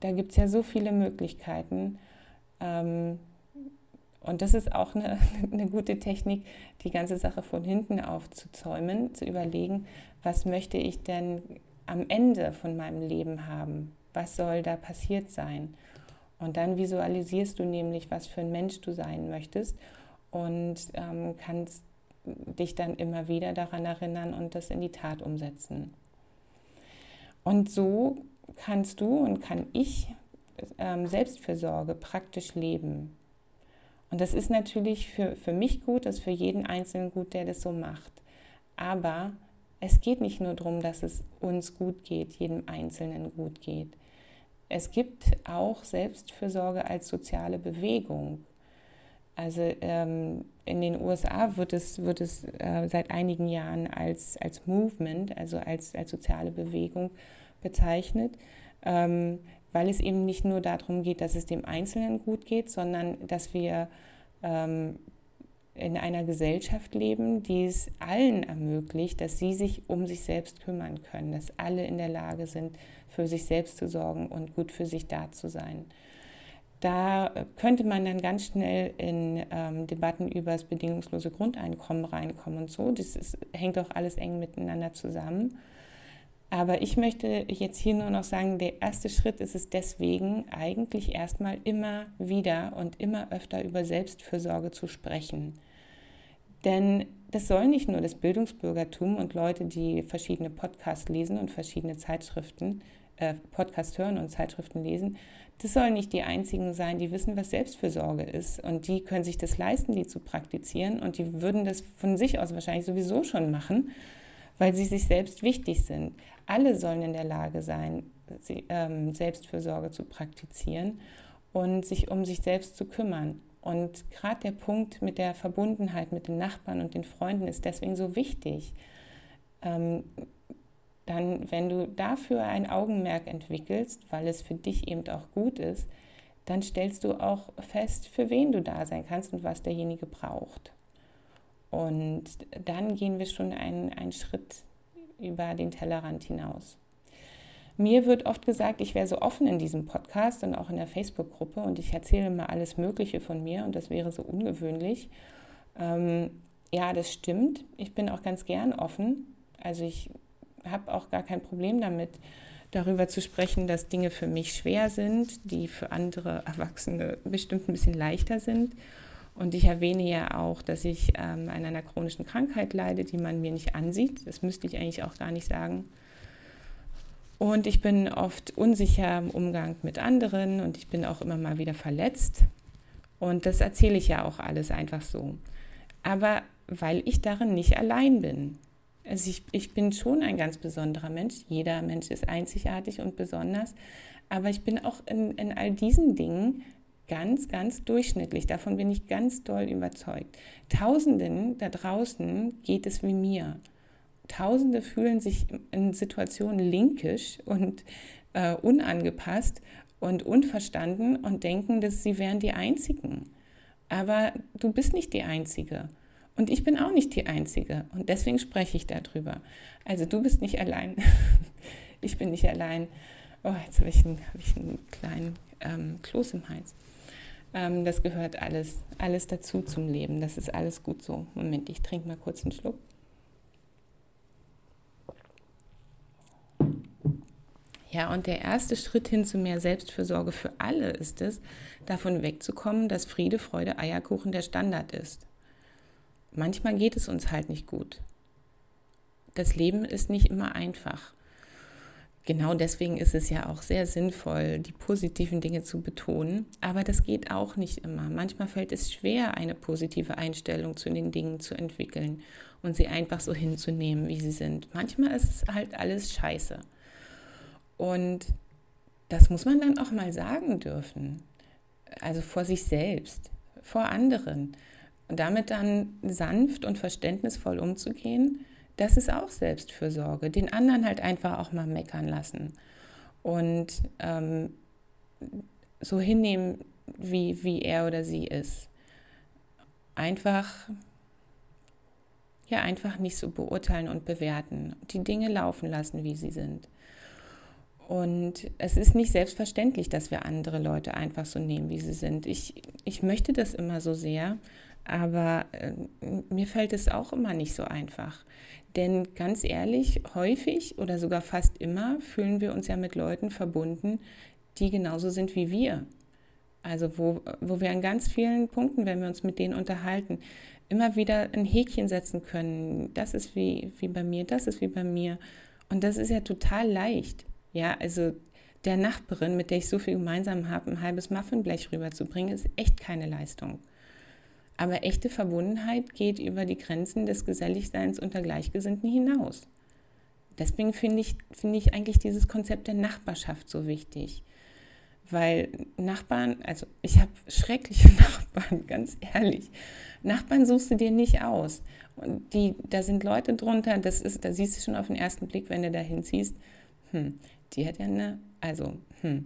Da gibt es ja so viele Möglichkeiten. Ähm, und das ist auch eine, eine gute Technik, die ganze Sache von hinten aufzuzäumen, zu überlegen, was möchte ich denn am Ende von meinem Leben haben? Was soll da passiert sein? Und dann visualisierst du nämlich, was für ein Mensch du sein möchtest und ähm, kannst dich dann immer wieder daran erinnern und das in die Tat umsetzen. Und so kannst du und kann ich ähm, Selbstfürsorge praktisch leben. Und das ist natürlich für, für mich gut, das ist für jeden Einzelnen gut, der das so macht. Aber es geht nicht nur darum, dass es uns gut geht, jedem Einzelnen gut geht. Es gibt auch Selbstfürsorge als soziale Bewegung. Also ähm, in den USA wird es, wird es äh, seit einigen Jahren als, als Movement, also als, als soziale Bewegung bezeichnet, ähm, weil es eben nicht nur darum geht, dass es dem Einzelnen gut geht, sondern dass wir ähm, in einer Gesellschaft leben, die es allen ermöglicht, dass sie sich um sich selbst kümmern können, dass alle in der Lage sind, für sich selbst zu sorgen und gut für sich da zu sein. Da könnte man dann ganz schnell in ähm, Debatten über das bedingungslose Grundeinkommen reinkommen und so. Das ist, hängt auch alles eng miteinander zusammen. Aber ich möchte jetzt hier nur noch sagen, der erste Schritt ist es deswegen, eigentlich erstmal immer wieder und immer öfter über Selbstfürsorge zu sprechen. Denn das soll nicht nur das Bildungsbürgertum und Leute, die verschiedene Podcasts lesen und verschiedene Zeitschriften, äh, Podcast hören und Zeitschriften lesen, das sollen nicht die einzigen sein, die wissen, was Selbstfürsorge ist. Und die können sich das leisten, die zu praktizieren. Und die würden das von sich aus wahrscheinlich sowieso schon machen, weil sie sich selbst wichtig sind. Alle sollen in der Lage sein, ähm, Selbstfürsorge zu praktizieren und sich um sich selbst zu kümmern. Und gerade der Punkt mit der Verbundenheit mit den Nachbarn und den Freunden ist deswegen so wichtig. Ähm, dann, wenn du dafür ein Augenmerk entwickelst, weil es für dich eben auch gut ist, dann stellst du auch fest, für wen du da sein kannst und was derjenige braucht. Und dann gehen wir schon einen, einen Schritt über den Tellerrand hinaus. Mir wird oft gesagt, ich wäre so offen in diesem Podcast und auch in der Facebook-Gruppe und ich erzähle mal alles Mögliche von mir und das wäre so ungewöhnlich. Ähm, ja, das stimmt. Ich bin auch ganz gern offen. Also ich habe auch gar kein Problem damit, darüber zu sprechen, dass Dinge für mich schwer sind, die für andere Erwachsene bestimmt ein bisschen leichter sind. Und ich erwähne ja auch, dass ich ähm, an einer chronischen Krankheit leide, die man mir nicht ansieht. Das müsste ich eigentlich auch gar nicht sagen. Und ich bin oft unsicher im Umgang mit anderen und ich bin auch immer mal wieder verletzt. Und das erzähle ich ja auch alles einfach so. Aber weil ich darin nicht allein bin. Also ich, ich bin schon ein ganz besonderer Mensch. Jeder Mensch ist einzigartig und besonders. Aber ich bin auch in, in all diesen Dingen ganz, ganz durchschnittlich. Davon bin ich ganz doll überzeugt. Tausenden da draußen geht es wie mir. Tausende fühlen sich in Situationen linkisch und äh, unangepasst und unverstanden und denken, dass sie wären die Einzigen. Aber du bist nicht die Einzige. Und ich bin auch nicht die Einzige. Und deswegen spreche ich darüber. Also du bist nicht allein. ich bin nicht allein. Oh, jetzt habe ich, einen, hab ich einen kleinen ähm, Kloß im Hals. Ähm, das gehört alles, alles dazu zum Leben. Das ist alles gut so. Moment, ich trinke mal kurz einen Schluck. Ja, und der erste Schritt hin zu mehr Selbstfürsorge für alle ist es, davon wegzukommen, dass Friede, Freude, Eierkuchen der Standard ist. Manchmal geht es uns halt nicht gut. Das Leben ist nicht immer einfach. Genau deswegen ist es ja auch sehr sinnvoll, die positiven Dinge zu betonen. Aber das geht auch nicht immer. Manchmal fällt es schwer, eine positive Einstellung zu den Dingen zu entwickeln und sie einfach so hinzunehmen, wie sie sind. Manchmal ist es halt alles scheiße. Und das muss man dann auch mal sagen dürfen. Also vor sich selbst, vor anderen. Und damit dann sanft und verständnisvoll umzugehen, das ist auch Selbstfürsorge. Den anderen halt einfach auch mal meckern lassen. Und ähm, so hinnehmen, wie, wie er oder sie ist. Einfach, ja, einfach nicht so beurteilen und bewerten. Die Dinge laufen lassen, wie sie sind. Und es ist nicht selbstverständlich, dass wir andere Leute einfach so nehmen, wie sie sind. Ich, ich möchte das immer so sehr, aber äh, mir fällt es auch immer nicht so einfach. Denn ganz ehrlich, häufig oder sogar fast immer fühlen wir uns ja mit Leuten verbunden, die genauso sind wie wir. Also wo, wo wir an ganz vielen Punkten, wenn wir uns mit denen unterhalten, immer wieder ein Häkchen setzen können. Das ist wie, wie bei mir, das ist wie bei mir. Und das ist ja total leicht. Ja, also der Nachbarin, mit der ich so viel gemeinsam habe, ein halbes Muffinblech rüberzubringen, ist echt keine Leistung. Aber echte Verbundenheit geht über die Grenzen des Geselligseins unter Gleichgesinnten hinaus. Deswegen finde ich, finde ich eigentlich dieses Konzept der Nachbarschaft so wichtig. Weil Nachbarn, also ich habe schreckliche Nachbarn, ganz ehrlich. Nachbarn suchst du dir nicht aus. Und die, da sind Leute drunter, das ist, da siehst du schon auf den ersten Blick, wenn du da hinziehst, hm, die hat ja eine, also, hm.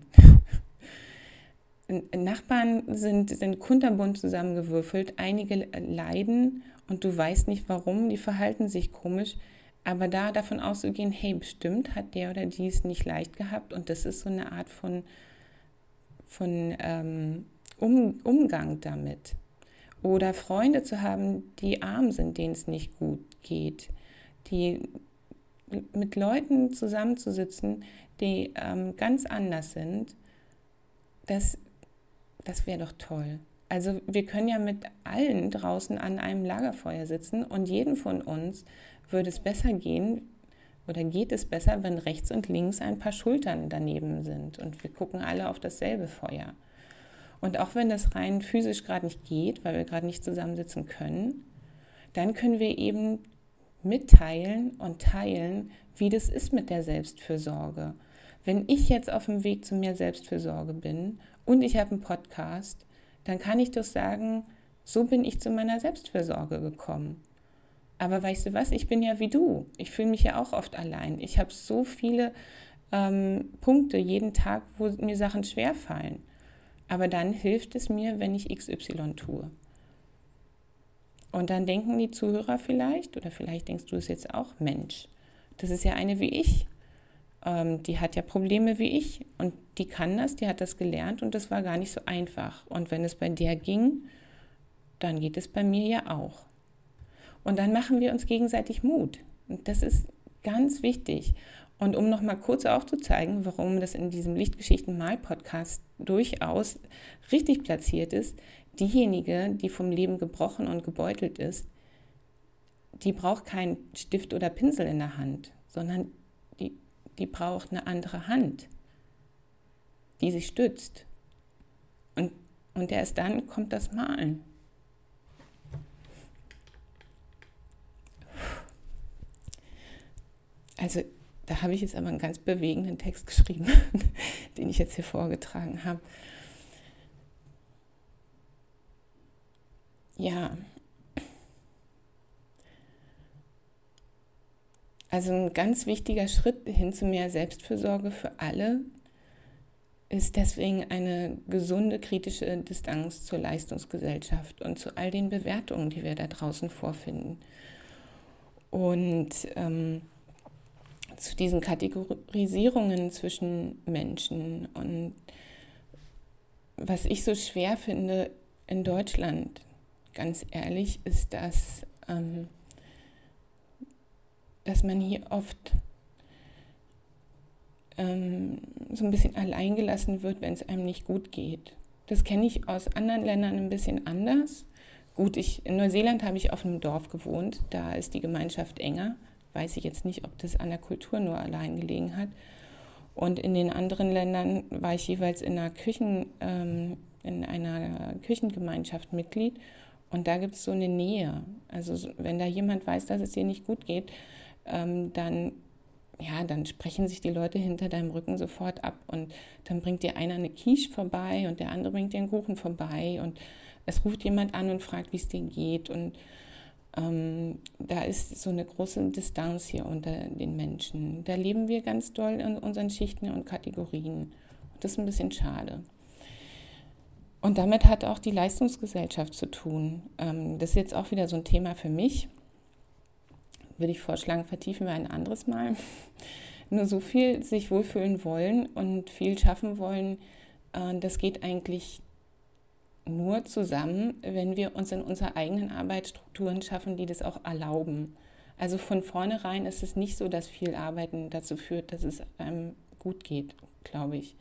Nachbarn sind, sind kunterbunt zusammengewürfelt, einige leiden und du weißt nicht warum, die verhalten sich komisch, aber da davon auszugehen, hey, bestimmt hat der oder die es nicht leicht gehabt. Und das ist so eine Art von, von ähm, um, Umgang damit. Oder Freunde zu haben, die arm sind, denen es nicht gut geht, die mit Leuten zusammenzusitzen, die ähm, ganz anders sind, das, das wäre doch toll. Also wir können ja mit allen draußen an einem Lagerfeuer sitzen und jedem von uns würde es besser gehen oder geht es besser, wenn rechts und links ein paar Schultern daneben sind und wir gucken alle auf dasselbe Feuer. Und auch wenn das rein physisch gerade nicht geht, weil wir gerade nicht zusammensitzen können, dann können wir eben mitteilen und teilen, wie das ist mit der Selbstfürsorge. Wenn ich jetzt auf dem Weg zu mehr Selbstfürsorge bin und ich habe einen Podcast, dann kann ich doch sagen, so bin ich zu meiner Selbstfürsorge gekommen. Aber weißt du was, ich bin ja wie du. Ich fühle mich ja auch oft allein. Ich habe so viele ähm, Punkte jeden Tag, wo mir Sachen schwerfallen. Aber dann hilft es mir, wenn ich XY tue. Und dann denken die Zuhörer vielleicht, oder vielleicht denkst du es jetzt auch, Mensch, das ist ja eine wie ich. Ähm, die hat ja Probleme wie ich und die kann das, die hat das gelernt und das war gar nicht so einfach. Und wenn es bei der ging, dann geht es bei mir ja auch. Und dann machen wir uns gegenseitig Mut. Und das ist ganz wichtig. Und um nochmal kurz aufzuzeigen, warum das in diesem Lichtgeschichten-Mal-Podcast durchaus richtig platziert ist, diejenige, die vom Leben gebrochen und gebeutelt ist, die braucht keinen Stift oder Pinsel in der Hand, sondern die, braucht eine andere Hand, die sich stützt. Und, und erst dann kommt das Malen. Also da habe ich jetzt aber einen ganz bewegenden Text geschrieben, den ich jetzt hier vorgetragen habe. Ja. Also ein ganz wichtiger Schritt hin zu mehr Selbstfürsorge für alle ist deswegen eine gesunde kritische Distanz zur Leistungsgesellschaft und zu all den Bewertungen, die wir da draußen vorfinden. Und ähm, zu diesen Kategorisierungen zwischen Menschen. Und was ich so schwer finde in Deutschland, ganz ehrlich, ist, dass, ähm, dass man hier oft ähm, so ein bisschen alleingelassen wird, wenn es einem nicht gut geht. Das kenne ich aus anderen Ländern ein bisschen anders. Gut, ich, in Neuseeland habe ich auf einem Dorf gewohnt, da ist die Gemeinschaft enger weiß ich jetzt nicht, ob das an der Kultur nur allein gelegen hat. Und in den anderen Ländern war ich jeweils in einer, Küchen, ähm, in einer Küchengemeinschaft Mitglied. Und da gibt es so eine Nähe. Also wenn da jemand weiß, dass es dir nicht gut geht, ähm, dann, ja, dann sprechen sich die Leute hinter deinem Rücken sofort ab. Und dann bringt dir einer eine Quiche vorbei und der andere bringt dir einen Kuchen vorbei. Und es ruft jemand an und fragt, wie es dir geht. Und ähm, da ist so eine große Distanz hier unter den Menschen. Da leben wir ganz doll in unseren Schichten und Kategorien. Das ist ein bisschen schade. Und damit hat auch die Leistungsgesellschaft zu tun. Ähm, das ist jetzt auch wieder so ein Thema für mich. Würde ich vorschlagen, vertiefen wir ein anderes Mal. Nur so viel sich wohlfühlen wollen und viel schaffen wollen, äh, das geht eigentlich nur zusammen, wenn wir uns in unserer eigenen Arbeit Strukturen schaffen, die das auch erlauben. Also von vornherein ist es nicht so, dass viel Arbeiten dazu führt, dass es einem gut geht, glaube ich.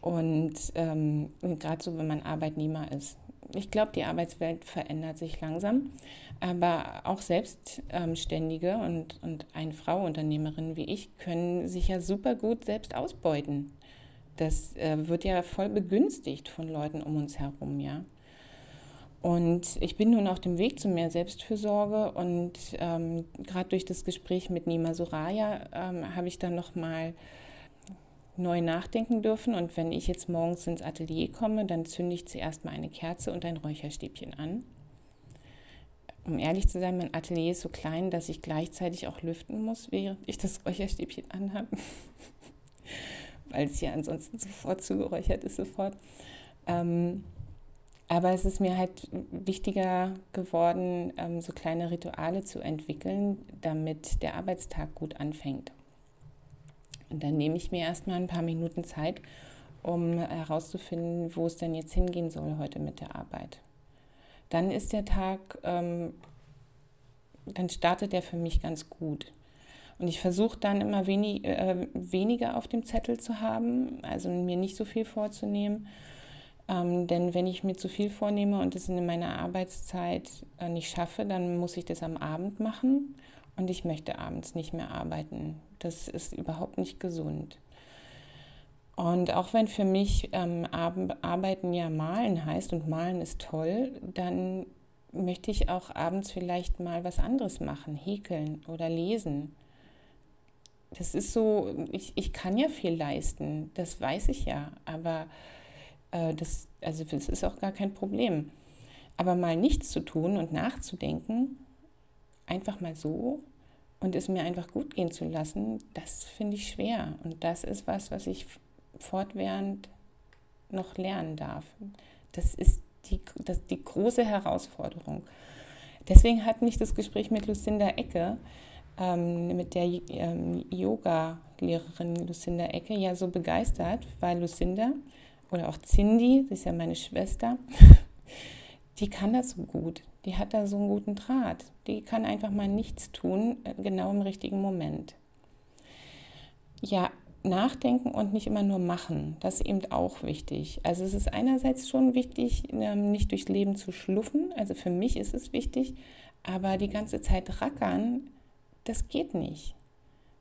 Und ähm, gerade so, wenn man Arbeitnehmer ist. Ich glaube, die Arbeitswelt verändert sich langsam, aber auch Selbstständige und, und eine Frau Unternehmerin wie ich können sich ja super gut selbst ausbeuten. Das äh, wird ja voll begünstigt von Leuten um uns herum, ja. Und ich bin nun auf dem Weg zu mehr Selbstfürsorge und ähm, gerade durch das Gespräch mit Nima Soraya ähm, habe ich dann nochmal neu nachdenken dürfen. Und wenn ich jetzt morgens ins Atelier komme, dann zünde ich zuerst mal eine Kerze und ein Räucherstäbchen an. Um ehrlich zu sein, mein Atelier ist so klein, dass ich gleichzeitig auch lüften muss, während ich das Räucherstäbchen anhabe. Weil es ja ansonsten sofort zugeräuchert ist, sofort. Ähm, aber es ist mir halt wichtiger geworden, ähm, so kleine Rituale zu entwickeln, damit der Arbeitstag gut anfängt. Und dann nehme ich mir erstmal ein paar Minuten Zeit, um herauszufinden, wo es denn jetzt hingehen soll heute mit der Arbeit. Dann ist der Tag, ähm, dann startet er für mich ganz gut. Und ich versuche dann immer wenig, äh, weniger auf dem Zettel zu haben, also mir nicht so viel vorzunehmen ähm, denn wenn ich mir zu viel vornehme und es in meiner Arbeitszeit äh, nicht schaffe, dann muss ich das am Abend machen und ich möchte abends nicht mehr arbeiten. Das ist überhaupt nicht gesund. Und auch wenn für mich ähm, Arbeiten ja malen heißt und malen ist toll, dann möchte ich auch abends vielleicht mal was anderes machen, häkeln oder lesen. Das ist so, ich, ich kann ja viel leisten, das weiß ich ja, aber äh, das, also das ist auch gar kein Problem. Aber mal nichts zu tun und nachzudenken, einfach mal so und es mir einfach gut gehen zu lassen, das finde ich schwer. Und das ist was, was ich fortwährend noch lernen darf. Das ist die, das, die große Herausforderung. Deswegen hat mich das Gespräch mit Lucinda Ecke, ähm, mit der ähm, Yoga-Lehrerin Lucinda Ecke, ja so begeistert, weil Lucinda oder auch Cindy, sie ist ja meine Schwester, die kann das so gut. Die hat da so einen guten Draht. Die kann einfach mal nichts tun, äh, genau im richtigen Moment. Ja, nachdenken und nicht immer nur machen, das ist eben auch wichtig. Also es ist einerseits schon wichtig, ähm, nicht durchs Leben zu schluffen. Also für mich ist es wichtig, aber die ganze Zeit rackern, das geht nicht.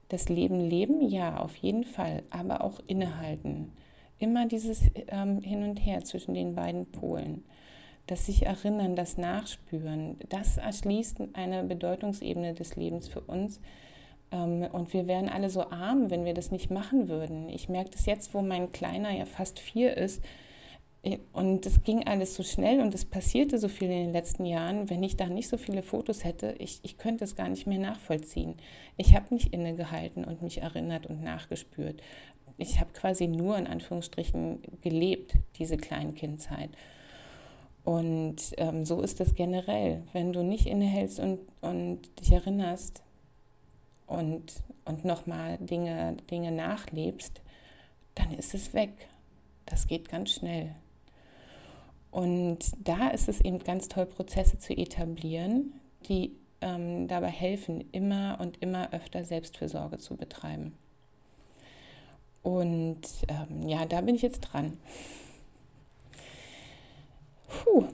Das Leben leben, ja, auf jeden Fall, aber auch innehalten immer dieses ähm, Hin und Her zwischen den beiden Polen. Das sich erinnern, das Nachspüren, das erschließt eine Bedeutungsebene des Lebens für uns. Ähm, und wir wären alle so arm, wenn wir das nicht machen würden. Ich merke das jetzt, wo mein Kleiner ja fast vier ist. Äh, und es ging alles so schnell und es passierte so viel in den letzten Jahren. Wenn ich da nicht so viele Fotos hätte, ich, ich könnte es gar nicht mehr nachvollziehen. Ich habe nicht innegehalten und mich erinnert und nachgespürt ich habe quasi nur in Anführungsstrichen gelebt, diese Kleinkindzeit. Und ähm, so ist es generell. Wenn du nicht innehältst und, und dich erinnerst und, und nochmal Dinge, Dinge nachlebst, dann ist es weg. Das geht ganz schnell. Und da ist es eben ganz toll, Prozesse zu etablieren, die ähm, dabei helfen, immer und immer öfter Selbstfürsorge zu betreiben. Und ähm, ja, da bin ich jetzt dran. Puh,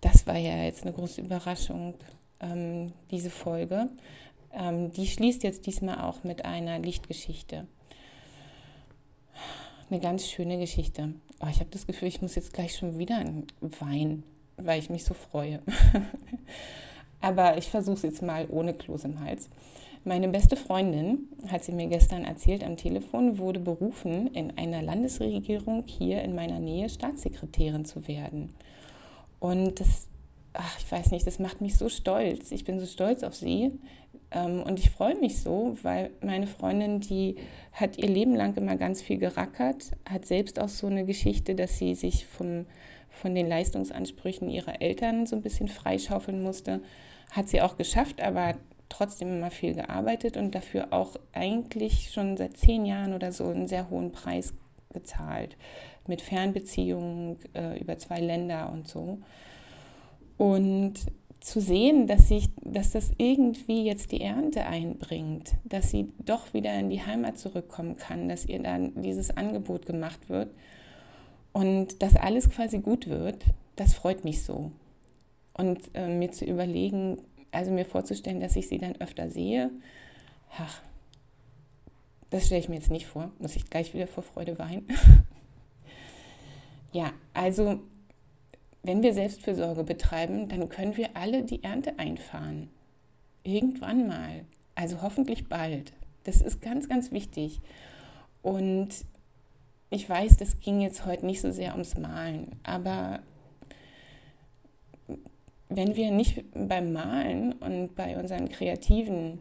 das war ja jetzt eine große Überraschung, ähm, diese Folge. Ähm, die schließt jetzt diesmal auch mit einer Lichtgeschichte. Eine ganz schöne Geschichte. Oh, ich habe das Gefühl, ich muss jetzt gleich schon wieder weinen, weil ich mich so freue. Aber ich versuche es jetzt mal ohne Kloß im Hals. Meine beste Freundin, hat sie mir gestern erzählt am Telefon, wurde berufen, in einer Landesregierung hier in meiner Nähe Staatssekretärin zu werden. Und das, ach, ich weiß nicht, das macht mich so stolz. Ich bin so stolz auf sie. Ähm, und ich freue mich so, weil meine Freundin, die hat ihr Leben lang immer ganz viel gerackert, hat selbst auch so eine Geschichte, dass sie sich vom, von den Leistungsansprüchen ihrer Eltern so ein bisschen freischaufeln musste. Hat sie auch geschafft, aber trotzdem immer viel gearbeitet und dafür auch eigentlich schon seit zehn Jahren oder so einen sehr hohen Preis gezahlt. Mit Fernbeziehungen äh, über zwei Länder und so. Und zu sehen, dass, sich, dass das irgendwie jetzt die Ernte einbringt, dass sie doch wieder in die Heimat zurückkommen kann, dass ihr dann dieses Angebot gemacht wird und dass alles quasi gut wird, das freut mich so. Und äh, mir zu überlegen, also mir vorzustellen, dass ich sie dann öfter sehe, ach, das stelle ich mir jetzt nicht vor. Muss ich gleich wieder vor Freude weinen. ja, also wenn wir Selbstfürsorge betreiben, dann können wir alle die Ernte einfahren. Irgendwann mal. Also hoffentlich bald. Das ist ganz, ganz wichtig. Und ich weiß, das ging jetzt heute nicht so sehr ums Malen, aber wenn wir nicht beim Malen und bei unseren kreativen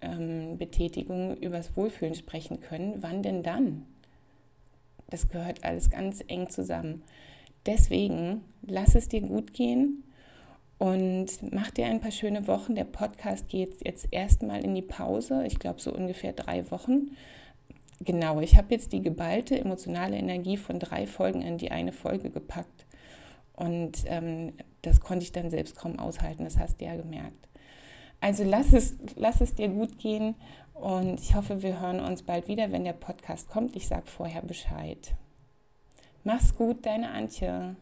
ähm, Betätigungen übers Wohlfühlen sprechen können, wann denn dann? Das gehört alles ganz eng zusammen. Deswegen lass es dir gut gehen und mach dir ein paar schöne Wochen. Der Podcast geht jetzt erstmal in die Pause, ich glaube so ungefähr drei Wochen. Genau, ich habe jetzt die geballte emotionale Energie von drei Folgen in die eine Folge gepackt. Und ähm, das konnte ich dann selbst kaum aushalten, das hast du ja gemerkt. Also lass es, lass es dir gut gehen und ich hoffe, wir hören uns bald wieder, wenn der Podcast kommt. Ich sage vorher Bescheid. Mach's gut, deine Antje.